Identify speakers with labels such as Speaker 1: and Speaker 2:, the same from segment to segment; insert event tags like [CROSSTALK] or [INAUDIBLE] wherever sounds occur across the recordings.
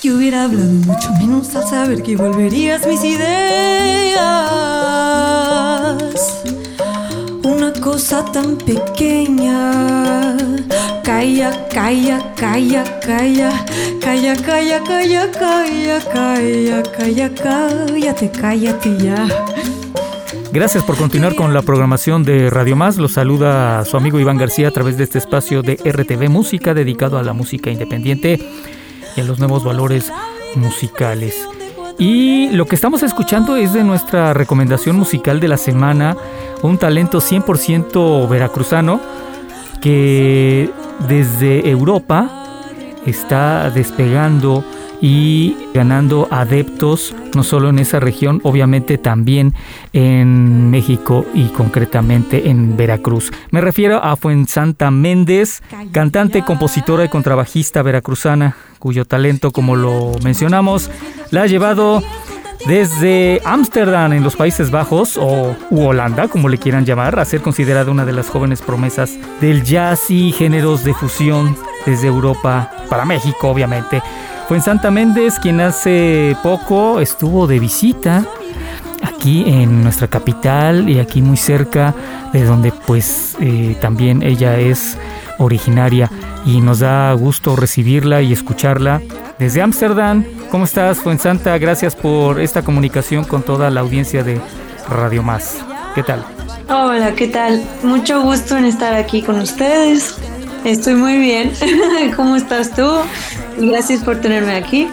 Speaker 1: Que hubiera hablado mucho menos al saber que volverías mis ideas. Una cosa tan pequeña. Calla, calla, calla, calla. Calla, calla, calla, calla, calla, calla, cállate, cállate ya.
Speaker 2: Gracias por continuar con la programación de Radio Más. Los saluda su amigo Iván García a través de este espacio de RTV Música dedicado a la música independiente y a los nuevos valores musicales. Y lo que estamos escuchando es de nuestra recomendación musical de la semana, un talento 100% veracruzano que desde Europa está despegando y ganando adeptos no solo en esa región, obviamente también en México y concretamente en Veracruz. Me refiero a Fuensanta Méndez, cantante, compositora y contrabajista veracruzana, cuyo talento, como lo mencionamos, la ha llevado desde Ámsterdam en los Países Bajos o Holanda, como le quieran llamar, a ser considerada una de las jóvenes promesas del jazz y géneros de fusión desde Europa para México, obviamente. Fue Santa Méndez quien hace poco estuvo de visita aquí en nuestra capital y aquí muy cerca de donde pues eh, también ella es originaria y nos da gusto recibirla y escucharla desde Ámsterdam. ¿Cómo estás, Fuensanta? Gracias por esta comunicación con toda la audiencia de Radio Más. ¿Qué tal?
Speaker 3: Hola, ¿qué tal? Mucho gusto en estar aquí con ustedes. Estoy muy bien. [LAUGHS] ¿Cómo estás tú? Gracias por tenerme aquí.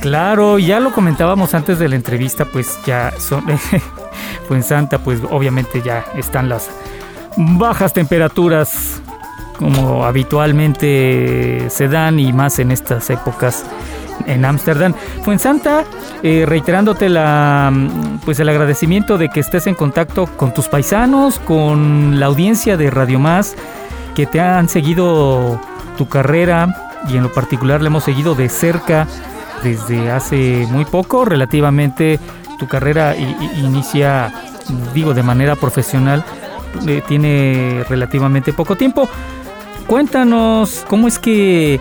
Speaker 2: Claro, ya lo comentábamos antes de la entrevista, pues ya son [LAUGHS] en Santa, pues obviamente ya están las bajas temperaturas como habitualmente se dan y más en estas épocas en Ámsterdam. Fue en Santa, eh, reiterándote la, pues el agradecimiento de que estés en contacto con tus paisanos, con la audiencia de Radio Más que te han seguido tu carrera y en lo particular le hemos seguido de cerca desde hace muy poco, relativamente tu carrera inicia, digo, de manera profesional, eh, tiene relativamente poco tiempo. Cuéntanos cómo es que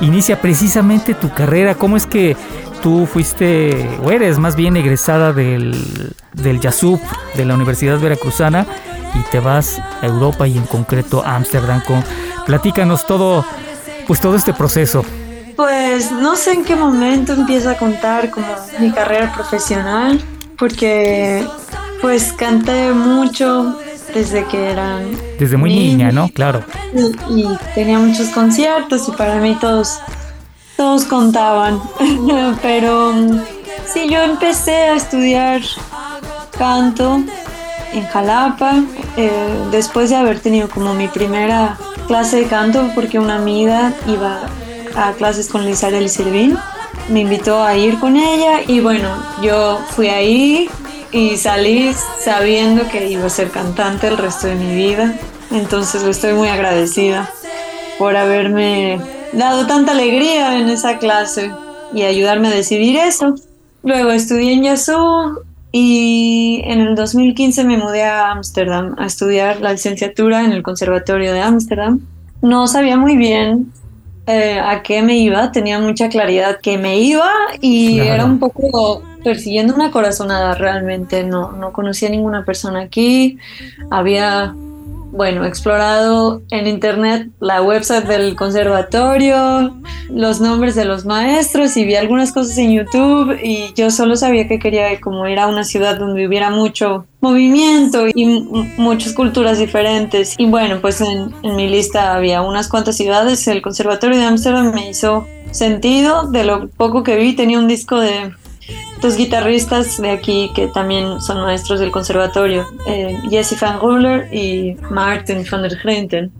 Speaker 2: inicia precisamente tu carrera, cómo es que tú fuiste, o eres más bien egresada del, del YASUP, de la Universidad Veracruzana, y te vas a Europa y en concreto a Ámsterdam. Platícanos todo, pues todo este proceso.
Speaker 3: Pues no sé en qué momento empiezo a contar como mi carrera profesional, porque pues canté mucho desde que era...
Speaker 2: Desde muy niña, ¿no? Claro.
Speaker 3: Y, y, tenía muchos conciertos y para mí todos, todos contaban. [LAUGHS] Pero sí, yo empecé a estudiar canto en Jalapa, eh, después de haber tenido como mi primera clase de canto, porque una amiga iba a clases con Lizarel Servín, me invitó a ir con ella y bueno, yo fui ahí y salí sabiendo que iba a ser cantante el resto de mi vida, entonces estoy muy agradecida por haberme dado tanta alegría en esa clase y ayudarme a decidir eso. Luego estudié en Yazoo y en el 2015 me mudé a Ámsterdam a estudiar la licenciatura en el Conservatorio de Ámsterdam. No sabía muy bien eh, a qué me iba, tenía mucha claridad que me iba y era un poco persiguiendo una corazonada realmente. No, no conocía a ninguna persona aquí, había bueno, explorado en internet la website del conservatorio, los nombres de los maestros y vi algunas cosas en YouTube y yo solo sabía que quería como ir a una ciudad donde hubiera mucho movimiento y muchas culturas diferentes. Y bueno, pues en, en mi lista había unas cuantas ciudades. El conservatorio de Ámsterdam me hizo sentido. De lo poco que vi, tenía un disco de dos guitarristas de aquí que también son maestros del conservatorio, eh, Jesse Van Ruler y Martin van der Grenten.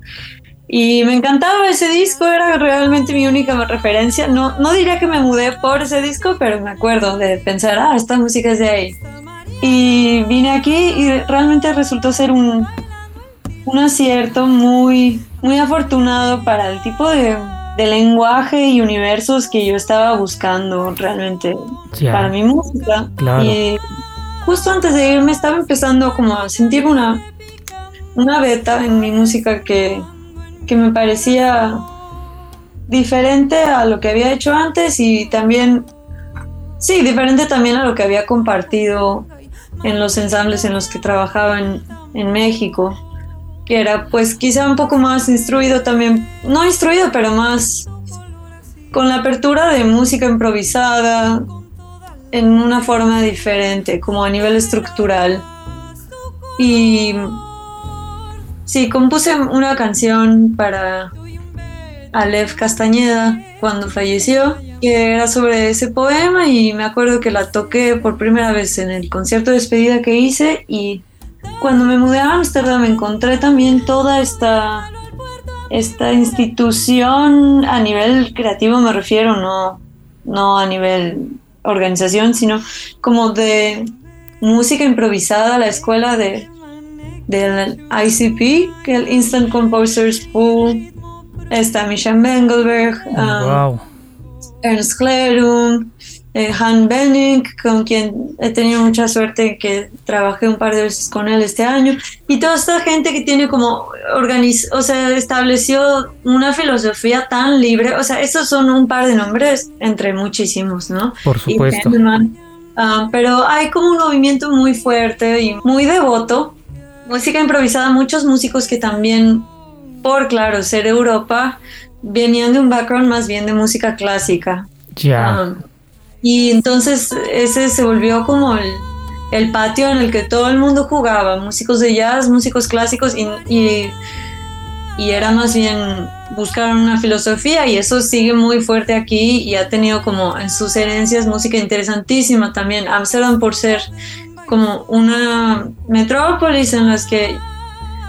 Speaker 3: Y me encantaba ese disco, era realmente mi única referencia. No, no diría que me mudé por ese disco, pero me acuerdo de pensar, ah, esta música es de ahí. Y vine aquí y realmente resultó ser un, un acierto muy, muy afortunado para el tipo de, de lenguaje y universos que yo estaba buscando realmente para mi música. Y justo antes de irme estaba empezando como a sentir una, una beta en mi música que, que me parecía diferente a lo que había hecho antes y también, sí, diferente también a lo que había compartido en los ensambles en los que trabajaba en, en México, que era pues quizá un poco más instruido también, no instruido, pero más con la apertura de música improvisada en una forma diferente, como a nivel estructural. Y Sí, compuse una canción para Aleph Castañeda cuando falleció, que era sobre ese poema y me acuerdo que la toqué por primera vez en el concierto de despedida que hice y cuando me mudé a Ámsterdam encontré también toda esta, esta institución a nivel creativo, me refiero, no, no a nivel organización, sino como de música improvisada, la escuela de del ICP, que el Instant Composers Pool. Está Michelle Mengelberg, um, Ernst Klerum, eh, Han Benning, con quien he tenido mucha suerte que trabajé un par de veces con él este año. Y toda esta gente que tiene como organiz o sea, estableció una filosofía tan libre. O sea, esos son un par de nombres entre muchísimos, ¿no?
Speaker 2: Por supuesto.
Speaker 3: Ah, pero hay como un movimiento muy fuerte y muy devoto música improvisada, muchos músicos que también, por claro, ser Europa, venían de un background más bien de música clásica.
Speaker 2: Ya.
Speaker 3: Um, y entonces ese se volvió como el, el, patio en el que todo el mundo jugaba, músicos de jazz, músicos clásicos, y, y, y era más bien buscar una filosofía y eso sigue muy fuerte aquí y ha tenido como en sus herencias música interesantísima también. Amsterdam por ser como una metrópolis en las que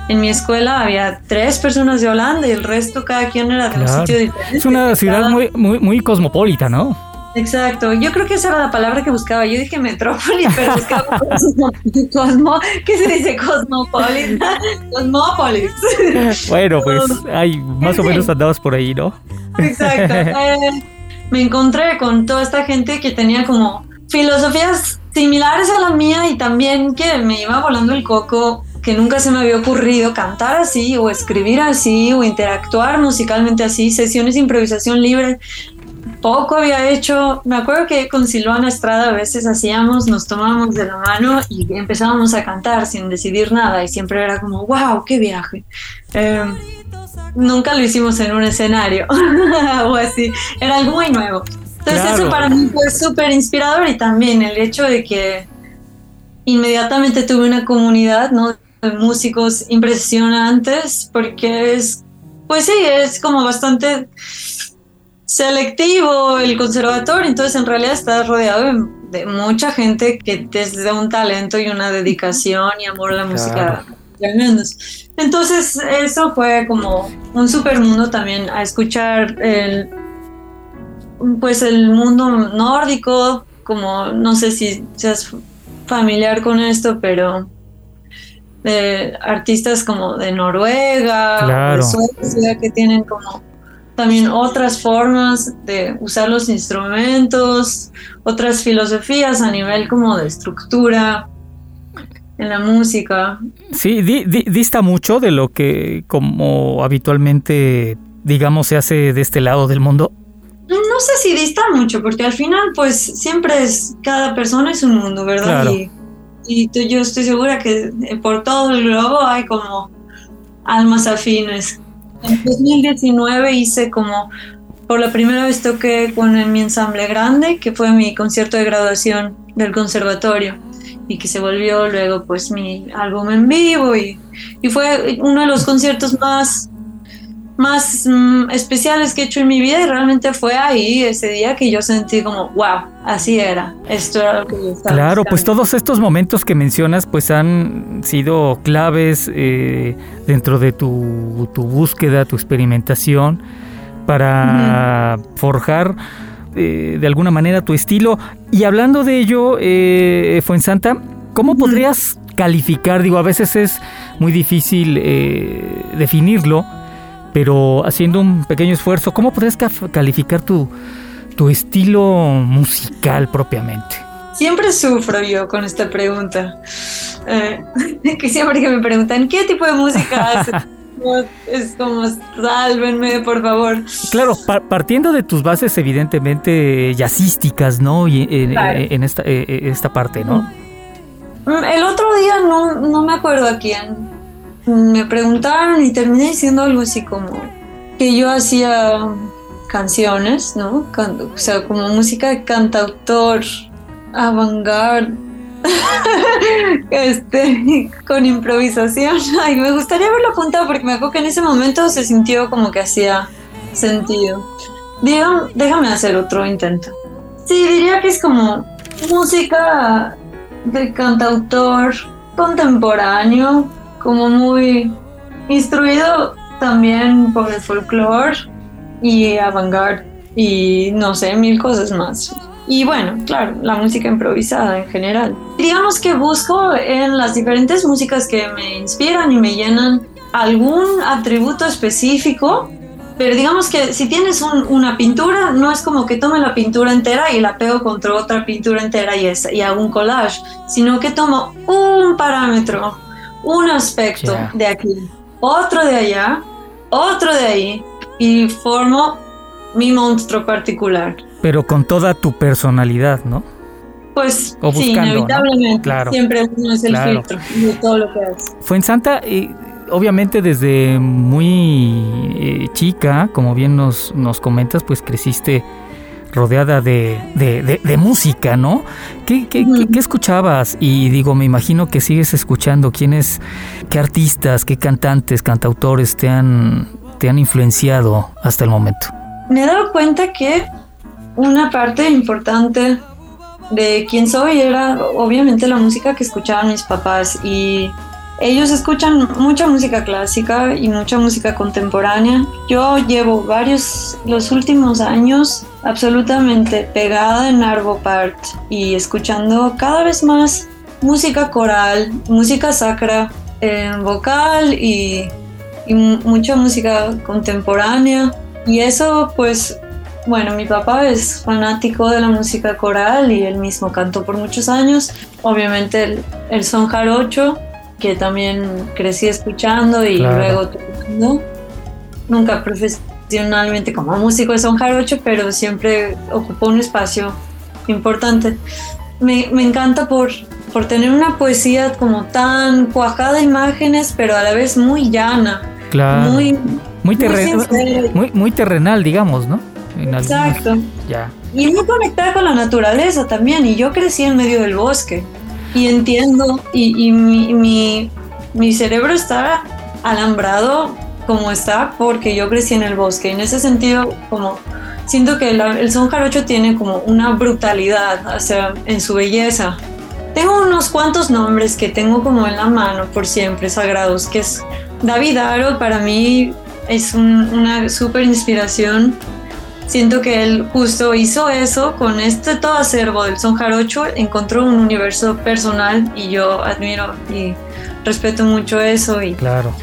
Speaker 3: en mi escuela había tres personas de Holanda y el resto cada quien era de un sitio diferente.
Speaker 2: Es una ciudad muy, muy, muy cosmopolita, ¿no?
Speaker 3: Exacto, yo creo que esa era la palabra que buscaba. Yo dije metrópolis, pero buscaba [LAUGHS] cosmo, ¿qué se dice cosmopolis? [LAUGHS] Cosmópolis.
Speaker 2: Bueno, pues hay más o menos andabas por ahí, ¿no?
Speaker 3: Exacto. [LAUGHS] Eh, me encontré con toda esta gente que tenía como filosofías similares a la mía y también que me iba volando el coco, que nunca se me había ocurrido cantar así o escribir así o interactuar musicalmente así, sesiones de improvisación libre. Poco había hecho, me acuerdo que con Silvana Estrada a veces hacíamos, nos tomábamos de la mano y empezábamos a cantar sin decidir nada y siempre era como, wow, qué viaje. Em, nunca lo hicimos en un escenario [LAUGHS] o así, era algo muy nuevo. Entonces eso para mí fue súper inspirador y también el hecho de que inmediatamente tuve una comunidad ¿no? de músicos impresionantes porque es, pues sí, es como bastante selectivo el conservatorio, entonces en realidad estás rodeado de, mucha gente que desde un talento y una dedicación y amor a la música tremendos. Entonces eso fue como un super mundo también a escuchar el pues el mundo nórdico, como no sé si seas familiar con esto, pero de artistas como de Noruega, de Suecia, que tienen como también otras formas de usar los instrumentos, otras filosofías a nivel como de estructura en la música.
Speaker 2: Sí, dista mucho de lo que como habitualmente, digamos, se hace de este lado del mundo
Speaker 3: no sé si dista mucho, porque al final, pues siempre es, cada persona es un mundo, ¿verdad? Y, y yo estoy segura que por todo el globo hay como almas afines. En 2019 hice como, por la primera vez toqué con mi ensamble grande, que fue mi concierto de graduación del conservatorio y que se volvió luego pues mi álbum en vivo y, y fue uno de los conciertos más más mm, especiales que he hecho en mi vida y realmente fue ahí ese día que yo sentí como, wow, así era, esto era lo que yo estaba
Speaker 2: Claro, pues todos estos momentos que mencionas pues han sido claves eh, dentro de tu, tu búsqueda, tu experimentación para forjar eh, de alguna manera tu estilo. Y hablando de ello, eh, Fuensanta, ¿cómo podrías calificar? Digo, a veces es muy difícil eh, definirlo, pero haciendo un pequeño esfuerzo, ¿cómo podrías ca- calificar tu, tu estilo musical propiamente?
Speaker 3: Siempre sufro yo con esta pregunta. Eh, [LAUGHS] que siempre que me preguntan, ¿qué tipo de música haces? [LAUGHS] Es como, sálvenme, por favor.
Speaker 2: Claro, pa- partiendo de tus bases evidentemente jazzísticas, ¿no? Y en,
Speaker 3: Claro.
Speaker 2: en esta, eh, eh, esta parte, ¿no?
Speaker 3: Mm, El otro día no, no me acuerdo a quién. Me preguntaron y terminé diciendo algo así como que yo hacía canciones, ¿no? O sea, como música de cantautor, avant-garde, [LAUGHS] este, con improvisación. [LAUGHS] Ay, me gustaría haberlo apuntado porque me acuerdo que en ese momento se sintió como que hacía sentido. Digan, déjame hacer otro intento. Sí, diría que es como música de cantautor contemporáneo, como muy instruido también por el folclore y avant-garde y no sé, mil cosas más. Y bueno, claro, la música improvisada en general. Digamos que busco en las diferentes músicas que me inspiran y me llenan algún atributo específico pero digamos que si tienes un- una pintura, no es como que tome la pintura entera y la pego contra otra pintura entera y, es- y hago un collage, sino que tomo un parámetro, un aspecto de aquí, otro de allá, otro de ahí y formo mi monstruo particular.
Speaker 2: Pero con toda tu personalidad, ¿no?
Speaker 3: Pues
Speaker 2: O
Speaker 3: sí,
Speaker 2: buscando, ¿no?
Speaker 3: inevitablemente,
Speaker 2: Claro.
Speaker 3: siempre uno es el
Speaker 2: Claro.
Speaker 3: filtro de todo lo que hace.
Speaker 2: Fuensanta, eh, obviamente desde muy eh, chica, como bien nos, nos comentas, pues creciste rodeada de, de- de- de música, ¿no? ¿Qué, qué- qué- qué escuchabas? Y digo, me imagino que sigues escuchando. ¿Quiénes, qué artistas, qué cantantes, cantautores te han, te han influenciado hasta el momento?
Speaker 3: me he dado cuenta que una parte importante de quién soy era obviamente la música que escuchaban mis papás y ellos escuchan mucha música clásica y mucha música contemporánea. Yo llevo varios, los últimos años absolutamente pegada en Arvo Part y escuchando cada vez más música coral, música sacra, eh, vocal y, y mu- mucha música contemporánea. Y eso pues bueno, mi papá es fanático de la música coral y él mismo cantó por muchos años. Obviamente el, el son jarocho, que también crecí escuchando y
Speaker 2: Claro.
Speaker 3: luego tocando. Nunca profesionalmente como músico de son jarocho, pero siempre ocupó un espacio importante. Me, me encanta por, por tener una poesía como tan cuajada de imágenes, pero a la vez muy llana,
Speaker 2: Claro.
Speaker 3: muy,
Speaker 2: muy,
Speaker 3: muy
Speaker 2: terren- muy, muy terrenal, digamos, ¿no? En algunos-
Speaker 3: Exacto.
Speaker 2: Ya.
Speaker 3: Y muy conectada con la naturaleza también. Y yo crecí en medio del bosque. Y entiendo, y, mi, cerebro está alambrado como está porque yo crecí en el bosque. En ese sentido, como siento que el son jarocho tiene como una brutalidad o sea, en su belleza. Tengo unos cuantos nombres que tengo como en la mano por siempre, sagrados, que es David Aro, para mí es un- una súper inspiración Siento que él justo hizo eso con este todo acervo del son jarocho, encontró un universo personal y yo admiro y respeto mucho eso y
Speaker 2: Claro.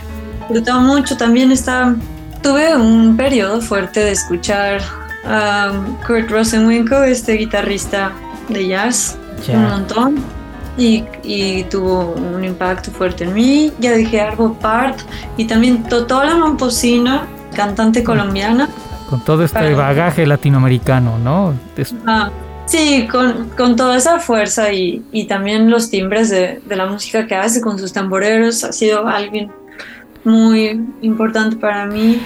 Speaker 3: disfrutaba mucho. También está, tuve un periodo fuerte de escuchar a Kurt Rosenwinkel, este guitarrista de jazz,
Speaker 2: Ya.
Speaker 3: un montón. Y, y tuvo un impacto fuerte en mí. Ya dije Arvo Part y también Totola Momposina, cantante colombiana.
Speaker 2: Con todo este bagaje latinoamericano, ¿no?
Speaker 3: Ah, sí, con, con toda esa fuerza y, y también los timbres de, de la música que hace con sus tamboreros, ha sido alguien muy importante para mí.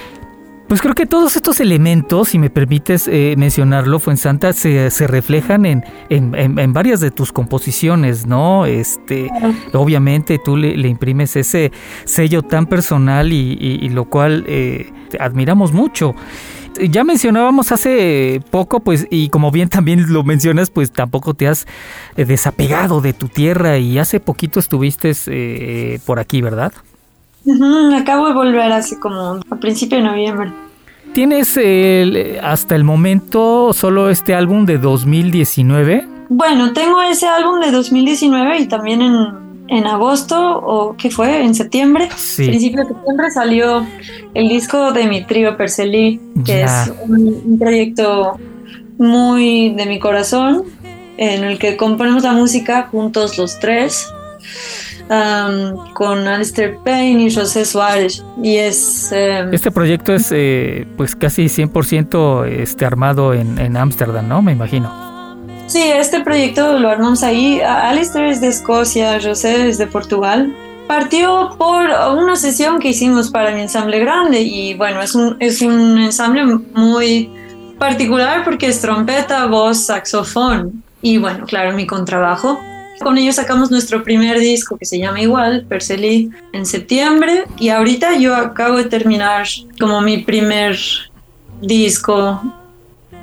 Speaker 2: Pues creo que todos estos elementos, si me permites eh, mencionarlo, Fuensanta, se, se reflejan en, en, en, varias de tus composiciones, ¿no? Este, obviamente tú le, le imprimes ese sello tan personal y, y, y lo cual eh, admiramos mucho ya mencionábamos hace poco, pues, y como bien también lo mencionas, pues tampoco te has eh, desapegado de tu tierra y hace poquito estuviste eh, por aquí, ¿verdad?
Speaker 3: acabo de volver hace como a principio de noviembre.
Speaker 2: ¿Tienes hasta el momento solo este álbum de 2019?
Speaker 3: Bueno, tengo ese álbum de 2019 y también en en agosto o qué fue, en septiembre, principio de septiembre salió el disco de mi trío Percelí, que es un, proyecto muy de mi corazón, en el que componemos la música juntos los tres, con Alistair Payne y José Suárez. Y es... Em,
Speaker 2: este proyecto es eh, pues casi 100% este, armado en Ámsterdam, ¿no? Me imagino.
Speaker 3: Sí, este proyecto lo armamos ahí. Alistair es de Escocia, José es de Portugal. Partió por una sesión que hicimos para mi ensamble grande y bueno, es un, es un ensamble muy particular porque es trompeta, voz, saxofón y bueno, claro, mi contrabajo. Con ellos sacamos nuestro primer disco que se llama igual, Perseli, en septiembre y ahorita yo acabo de terminar como mi primer disco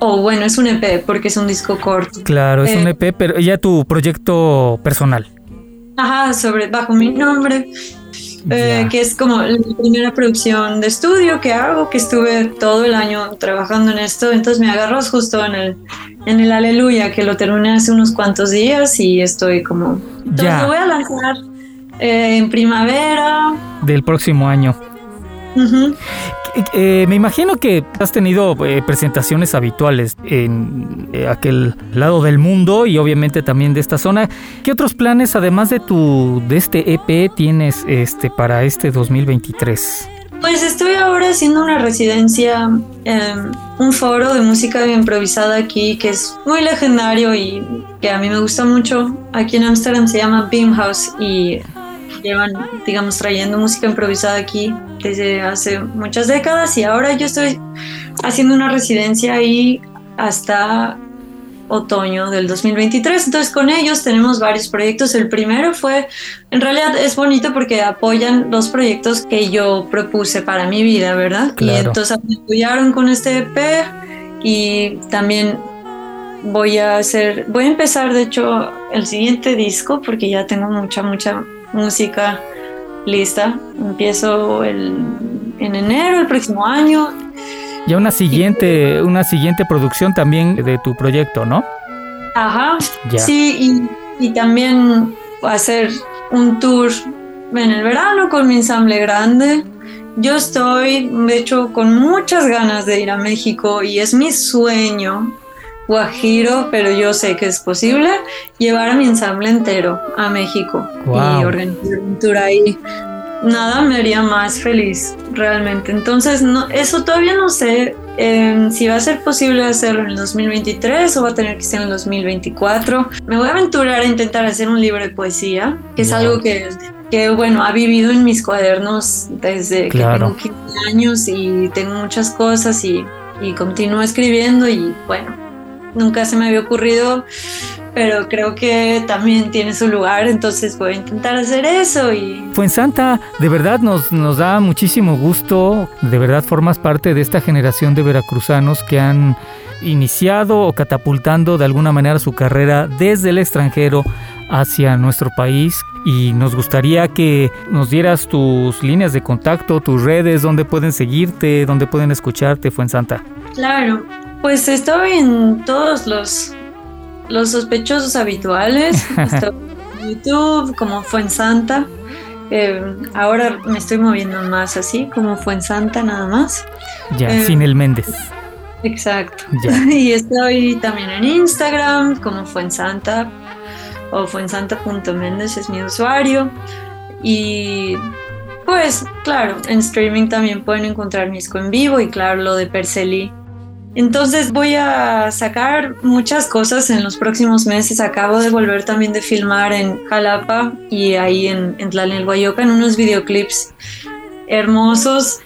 Speaker 3: o bueno, es un EP porque es un disco corto.
Speaker 2: Claro, es un EP, eh, pero ya tu proyecto personal.
Speaker 3: Ajá, sobre bajo mi nombre. Eh, que es como la primera producción de estudio que hago, que estuve todo el año trabajando en esto, entonces me agarró justo en el, en el Aleluya, que lo terminé hace unos cuantos días y estoy como... Entonces lo voy a lanzar eh, en primavera.
Speaker 2: Del próximo año. Eh, me imagino que has tenido eh, presentaciones habituales en eh, aquel lado del mundo y obviamente también de esta zona. ¿Qué otros planes, además de tu de este EP, tienes este para este 2023?
Speaker 3: Pues estoy ahora haciendo una residencia, en un foro de música improvisada aquí que es muy legendario y que a mí me gusta mucho. Aquí en Amsterdam se llama Beam House y llevan, digamos, trayendo música improvisada aquí desde hace muchas décadas y ahora yo estoy haciendo una residencia ahí hasta otoño del 2023. Entonces con ellos tenemos varios proyectos. El primero fue, en realidad es bonito porque apoyan los proyectos que yo propuse para mi vida, ¿verdad? Y entonces me apoyaron con este EP y también voy a hacer, voy a empezar de hecho el siguiente disco porque ya tengo mucha, mucha música lista. Empiezo el, en enero el próximo año.
Speaker 2: Ya una siguiente, una siguiente producción también de tu proyecto, ¿no?
Speaker 3: Ajá. Sí, y, y también hacer un tour en el verano con mi ensamble grande. Yo estoy, de hecho, con muchas ganas de ir a México y es mi sueño guajiro, pero yo sé que es posible llevar a mi ensamble entero a México y organizar un tour ahí. Nada me haría más feliz realmente. Entonces, no, eso todavía no sé em, si va a ser posible hacerlo en el 2023 o va a tener que ser en el 2024. Me voy a aventurar a intentar hacer un libro de poesía, que es algo que, que, bueno, ha vivido en mis cuadernos desde que tengo 15 años y tengo muchas cosas y, y continúo escribiendo y bueno, nunca se me había ocurrido, pero creo que también tiene su lugar, entonces voy a intentar hacer eso. Y...
Speaker 2: Santa, de verdad nos, nos da muchísimo gusto, de verdad formas parte de esta generación de veracruzanos que han iniciado o catapultando de alguna manera su carrera desde el extranjero hacia nuestro país y nos gustaría que nos dieras tus líneas de contacto, tus redes, donde pueden seguirte, donde pueden escucharte, Fuensanta.
Speaker 3: Claro, pues estoy en todos los, los sospechosos habituales. [LAUGHS] Estoy en YouTube, como Fuensanta. Eh, ahora me estoy moviendo más así, como Fuensanta nada más.
Speaker 2: Ya, eh, sin el Méndez.
Speaker 3: Exacto. [LAUGHS] Y estoy también en Instagram como Fuensanta o fuensanta.méndez es mi usuario. Y pues claro, en streaming también pueden encontrar disco en vivo y claro, lo de Perceli entonces voy a sacar muchas cosas en los próximos meses. Acabo de volver también de filmar en Jalapa y ahí en, en Tlalnelhuayoca en unos videoclips hermosos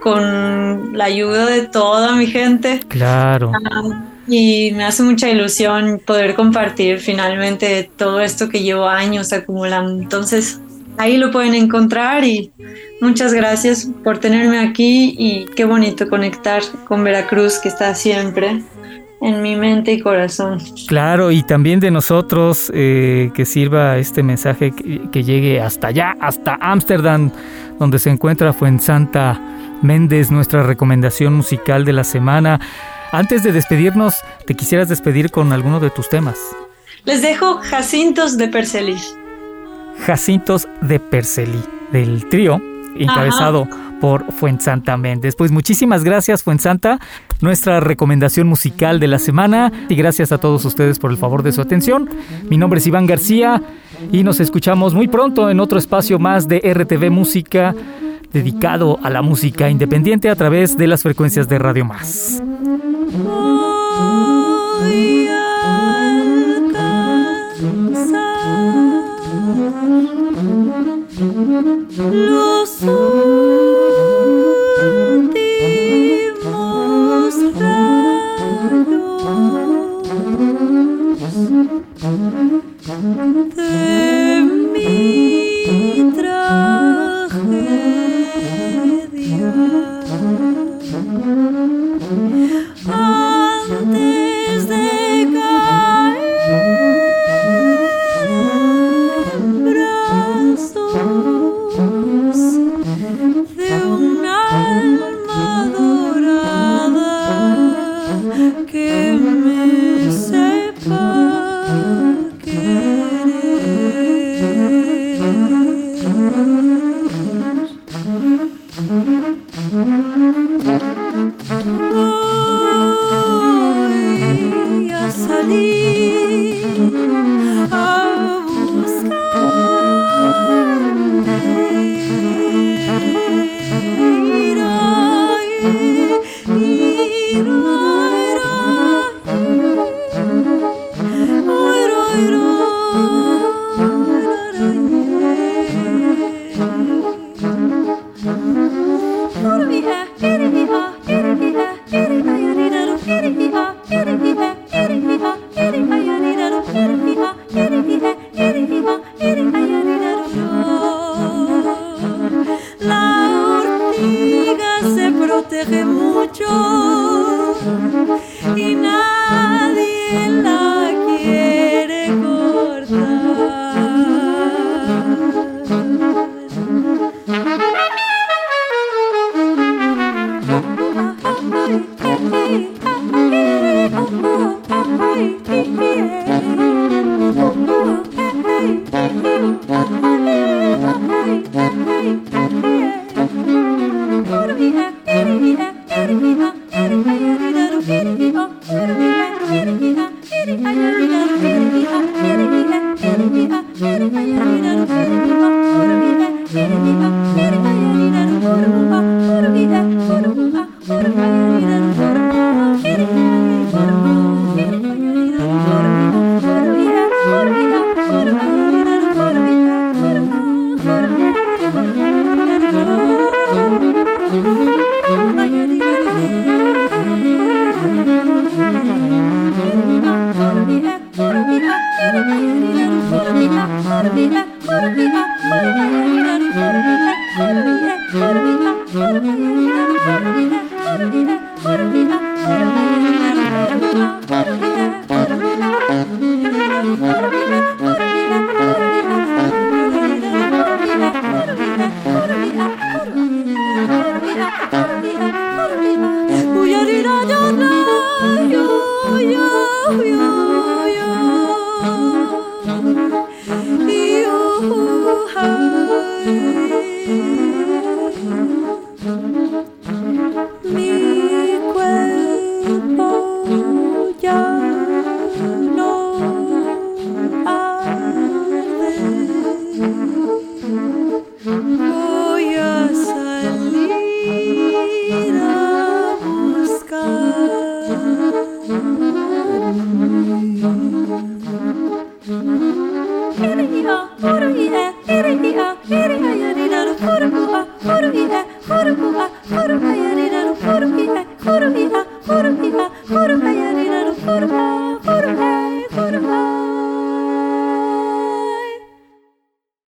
Speaker 3: con la ayuda de toda mi gente.
Speaker 2: Claro.
Speaker 3: Ah, y me hace mucha ilusión poder compartir finalmente todo esto que llevo años acumulando. Entonces, ahí lo pueden encontrar y muchas gracias por tenerme aquí y qué bonito conectar con Veracruz que está siempre en mi mente y corazón.
Speaker 2: Claro, y también de nosotros eh, que sirva este mensaje que, que llegue hasta allá, hasta Ámsterdam, donde se encuentra Fuensanta Méndez, nuestra recomendación musical de la semana. Antes de despedirnos, ¿te quisieras despedir con alguno de tus temas?
Speaker 3: Les dejo Jacintos de Percelí.
Speaker 2: Jacintos de Percelí, del trío encabezado por Fuensanta Méndez. Pues muchísimas gracias, Fuensanta, nuestra recomendación musical de la semana. Y gracias a todos ustedes por el favor de su atención. Mi nombre es Iván García y nos escuchamos muy pronto en otro espacio más de RTV Música dedicado a la música independiente a través de las frecuencias de Radio Más.
Speaker 1: Los
Speaker 4: últimos rayos de. 你。